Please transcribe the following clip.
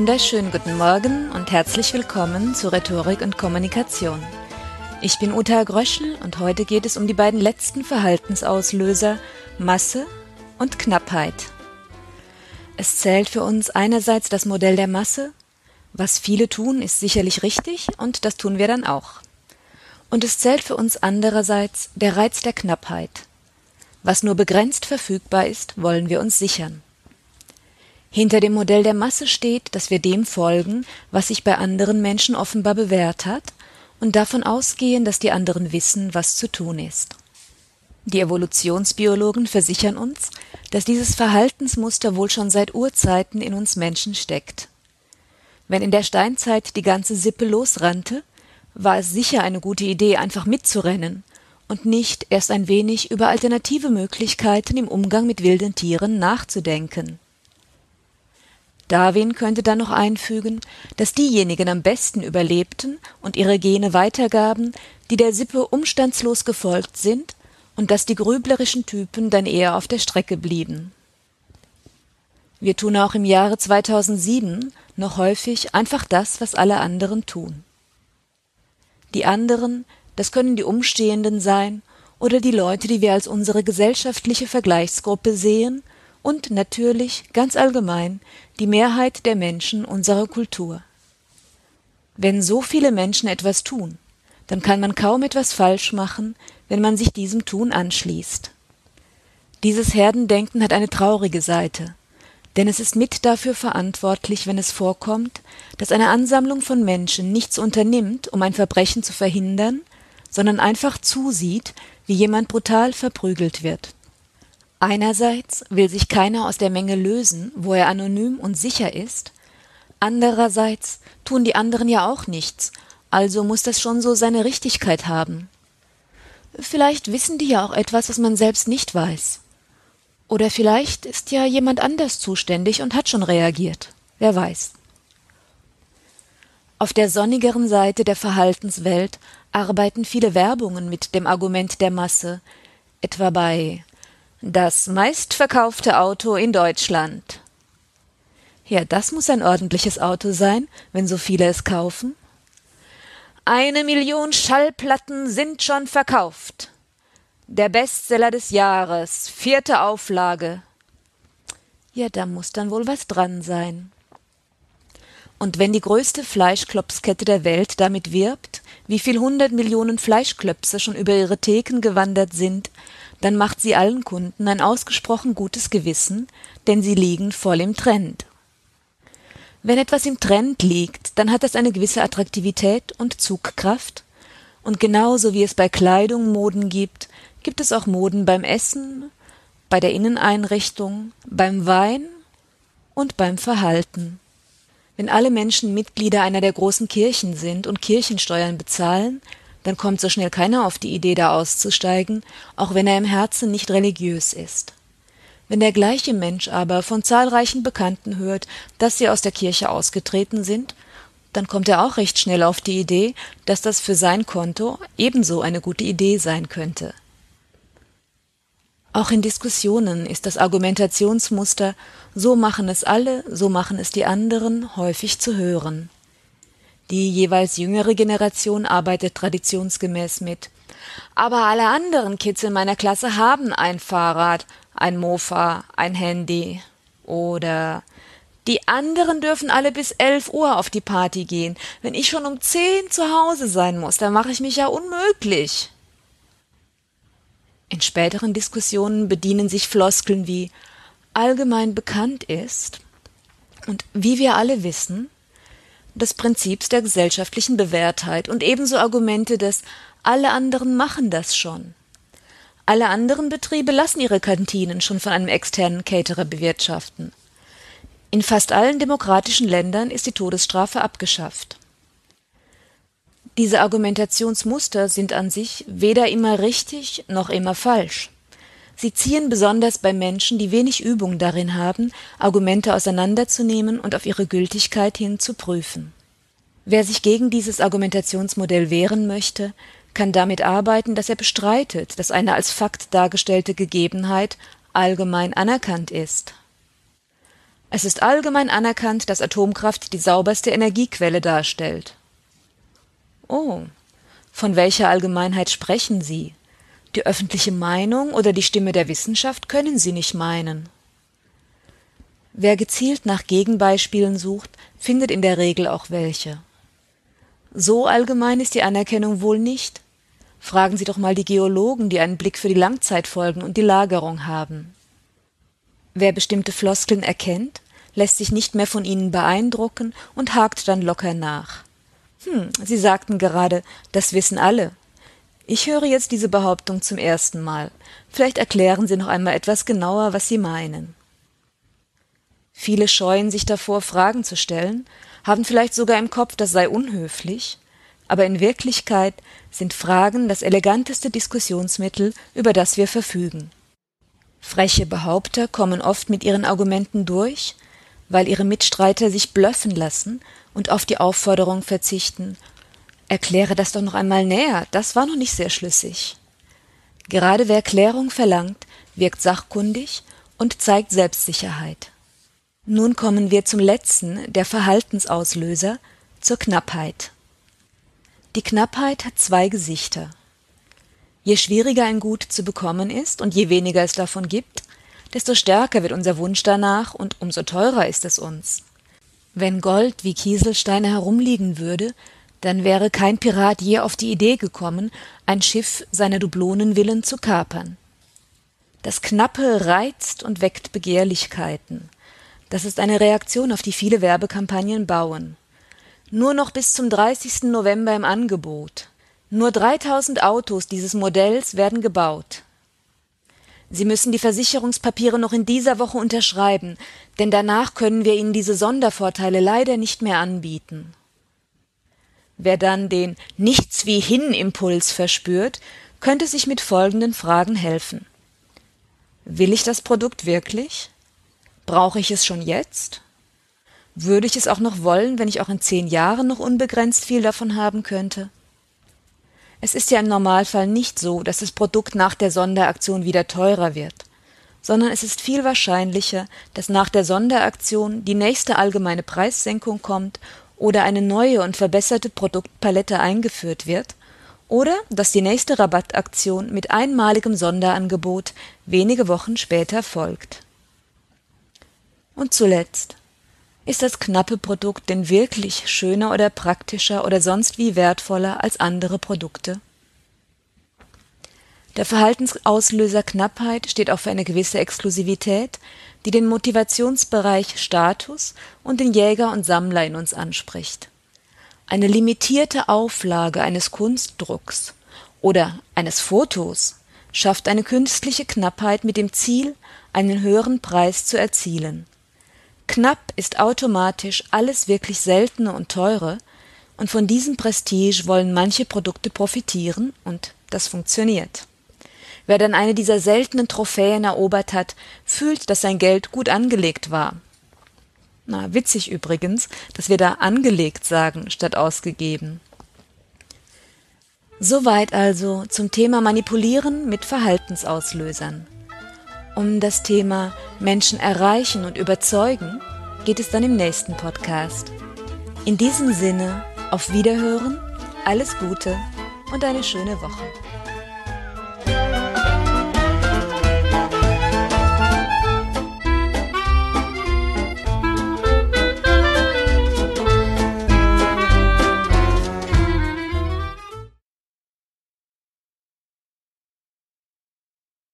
Wunderschönen guten Morgen und herzlich willkommen zu Rhetorik und Kommunikation. Ich bin Uta Gröschel und heute geht es um die beiden letzten Verhaltensauslöser Masse und Knappheit. Es zählt für uns einerseits das Modell der Masse, was viele tun, ist sicherlich richtig und das tun wir dann auch. Und es zählt für uns andererseits der Reiz der Knappheit. Was nur begrenzt verfügbar ist, wollen wir uns sichern. Hinter dem Modell der Masse steht, dass wir dem folgen, was sich bei anderen Menschen offenbar bewährt hat, und davon ausgehen, dass die anderen wissen, was zu tun ist. Die Evolutionsbiologen versichern uns, dass dieses Verhaltensmuster wohl schon seit Urzeiten in uns Menschen steckt. Wenn in der Steinzeit die ganze Sippe losrannte, war es sicher eine gute Idee, einfach mitzurennen und nicht erst ein wenig über alternative Möglichkeiten im Umgang mit wilden Tieren nachzudenken. Darwin könnte dann noch einfügen, dass diejenigen am besten überlebten und ihre Gene weitergaben, die der Sippe umstandslos gefolgt sind, und dass die grüblerischen Typen dann eher auf der Strecke blieben. Wir tun auch im Jahre 2007 noch häufig einfach das, was alle anderen tun. Die anderen, das können die Umstehenden sein oder die Leute, die wir als unsere gesellschaftliche Vergleichsgruppe sehen und natürlich ganz allgemein die Mehrheit der Menschen unserer Kultur. Wenn so viele Menschen etwas tun, dann kann man kaum etwas falsch machen, wenn man sich diesem Tun anschließt. Dieses Herdendenken hat eine traurige Seite, denn es ist mit dafür verantwortlich, wenn es vorkommt, dass eine Ansammlung von Menschen nichts unternimmt, um ein Verbrechen zu verhindern, sondern einfach zusieht, wie jemand brutal verprügelt wird. Einerseits will sich keiner aus der Menge lösen, wo er anonym und sicher ist, andererseits tun die anderen ja auch nichts, also muss das schon so seine Richtigkeit haben. Vielleicht wissen die ja auch etwas, was man selbst nicht weiß. Oder vielleicht ist ja jemand anders zuständig und hat schon reagiert. Wer weiß. Auf der sonnigeren Seite der Verhaltenswelt arbeiten viele Werbungen mit dem Argument der Masse, etwa bei das meistverkaufte Auto in Deutschland. Ja, das muss ein ordentliches Auto sein, wenn so viele es kaufen. Eine Million Schallplatten sind schon verkauft. Der Bestseller des Jahres, vierte Auflage. Ja, da muss dann wohl was dran sein. Und wenn die größte Fleischklopskette der Welt damit wirbt, wie viel hundert Millionen Fleischklöpse schon über ihre Theken gewandert sind, dann macht sie allen Kunden ein ausgesprochen gutes Gewissen, denn sie liegen voll im Trend. Wenn etwas im Trend liegt, dann hat das eine gewisse Attraktivität und Zugkraft, und genauso wie es bei Kleidung Moden gibt, gibt es auch Moden beim Essen, bei der Inneneinrichtung, beim Wein und beim Verhalten. Wenn alle Menschen Mitglieder einer der großen Kirchen sind und Kirchensteuern bezahlen, dann kommt so schnell keiner auf die Idee, da auszusteigen, auch wenn er im Herzen nicht religiös ist. Wenn der gleiche Mensch aber von zahlreichen Bekannten hört, dass sie aus der Kirche ausgetreten sind, dann kommt er auch recht schnell auf die Idee, dass das für sein Konto ebenso eine gute Idee sein könnte. Auch in Diskussionen ist das Argumentationsmuster so machen es alle, so machen es die anderen häufig zu hören. Die jeweils jüngere Generation arbeitet traditionsgemäß mit. Aber alle anderen Kids in meiner Klasse haben ein Fahrrad, ein Mofa, ein Handy. Oder die anderen dürfen alle bis elf Uhr auf die Party gehen. Wenn ich schon um zehn zu Hause sein muss, dann mache ich mich ja unmöglich. In späteren Diskussionen bedienen sich Floskeln wie allgemein bekannt ist und wie wir alle wissen, des Prinzips der gesellschaftlichen Bewährtheit und ebenso Argumente des alle anderen machen das schon. Alle anderen Betriebe lassen ihre Kantinen schon von einem externen Caterer bewirtschaften. In fast allen demokratischen Ländern ist die Todesstrafe abgeschafft. Diese Argumentationsmuster sind an sich weder immer richtig noch immer falsch. Sie ziehen besonders bei Menschen, die wenig Übung darin haben, Argumente auseinanderzunehmen und auf ihre Gültigkeit hin zu prüfen. Wer sich gegen dieses Argumentationsmodell wehren möchte, kann damit arbeiten, dass er bestreitet, dass eine als Fakt dargestellte Gegebenheit allgemein anerkannt ist. Es ist allgemein anerkannt, dass Atomkraft die sauberste Energiequelle darstellt. Oh, von welcher Allgemeinheit sprechen Sie? Die öffentliche Meinung oder die Stimme der Wissenschaft können Sie nicht meinen. Wer gezielt nach Gegenbeispielen sucht, findet in der Regel auch welche. So allgemein ist die Anerkennung wohl nicht. Fragen Sie doch mal die Geologen, die einen Blick für die Langzeitfolgen und die Lagerung haben. Wer bestimmte Floskeln erkennt, lässt sich nicht mehr von ihnen beeindrucken und hakt dann locker nach. Hm, Sie sagten gerade, das wissen alle. Ich höre jetzt diese Behauptung zum ersten Mal. Vielleicht erklären Sie noch einmal etwas genauer, was Sie meinen. Viele scheuen sich davor, Fragen zu stellen, haben vielleicht sogar im Kopf, das sei unhöflich, aber in Wirklichkeit sind Fragen das eleganteste Diskussionsmittel, über das wir verfügen. Freche Behaupter kommen oft mit ihren Argumenten durch, weil ihre Mitstreiter sich blöffen lassen und auf die Aufforderung verzichten, erkläre das doch noch einmal näher, das war noch nicht sehr schlüssig. Gerade wer Klärung verlangt, wirkt sachkundig und zeigt Selbstsicherheit. Nun kommen wir zum letzten der Verhaltensauslöser, zur Knappheit. Die Knappheit hat zwei Gesichter. Je schwieriger ein Gut zu bekommen ist und je weniger es davon gibt, desto stärker wird unser Wunsch danach und umso teurer ist es uns. Wenn Gold wie Kieselsteine herumliegen würde, dann wäre kein Pirat je auf die Idee gekommen, ein Schiff seiner Dublonen willen zu kapern. Das Knappe reizt und weckt Begehrlichkeiten. Das ist eine Reaktion, auf die viele Werbekampagnen bauen. Nur noch bis zum 30. November im Angebot. Nur 3000 Autos dieses Modells werden gebaut. Sie müssen die Versicherungspapiere noch in dieser Woche unterschreiben, denn danach können wir Ihnen diese Sondervorteile leider nicht mehr anbieten. Wer dann den Nichts wie hin Impuls verspürt, könnte sich mit folgenden Fragen helfen. Will ich das Produkt wirklich? Brauche ich es schon jetzt? Würde ich es auch noch wollen, wenn ich auch in zehn Jahren noch unbegrenzt viel davon haben könnte? Es ist ja im Normalfall nicht so, dass das Produkt nach der Sonderaktion wieder teurer wird, sondern es ist viel wahrscheinlicher, dass nach der Sonderaktion die nächste allgemeine Preissenkung kommt oder eine neue und verbesserte Produktpalette eingeführt wird, oder dass die nächste Rabattaktion mit einmaligem Sonderangebot wenige Wochen später folgt. Und zuletzt ist das knappe Produkt denn wirklich schöner oder praktischer oder sonst wie wertvoller als andere Produkte? Der Verhaltensauslöser Knappheit steht auch für eine gewisse Exklusivität, die den Motivationsbereich Status und den Jäger und Sammler in uns anspricht. Eine limitierte Auflage eines Kunstdrucks oder eines Fotos schafft eine künstliche Knappheit mit dem Ziel, einen höheren Preis zu erzielen. Knapp ist automatisch alles wirklich Seltene und Teure, und von diesem Prestige wollen manche Produkte profitieren, und das funktioniert. Wer dann eine dieser seltenen Trophäen erobert hat, fühlt, dass sein Geld gut angelegt war. Na, witzig übrigens, dass wir da angelegt sagen statt ausgegeben. Soweit also zum Thema Manipulieren mit Verhaltensauslösern. Um das Thema Menschen erreichen und überzeugen geht es dann im nächsten Podcast. In diesem Sinne, auf Wiederhören, alles Gute und eine schöne Woche.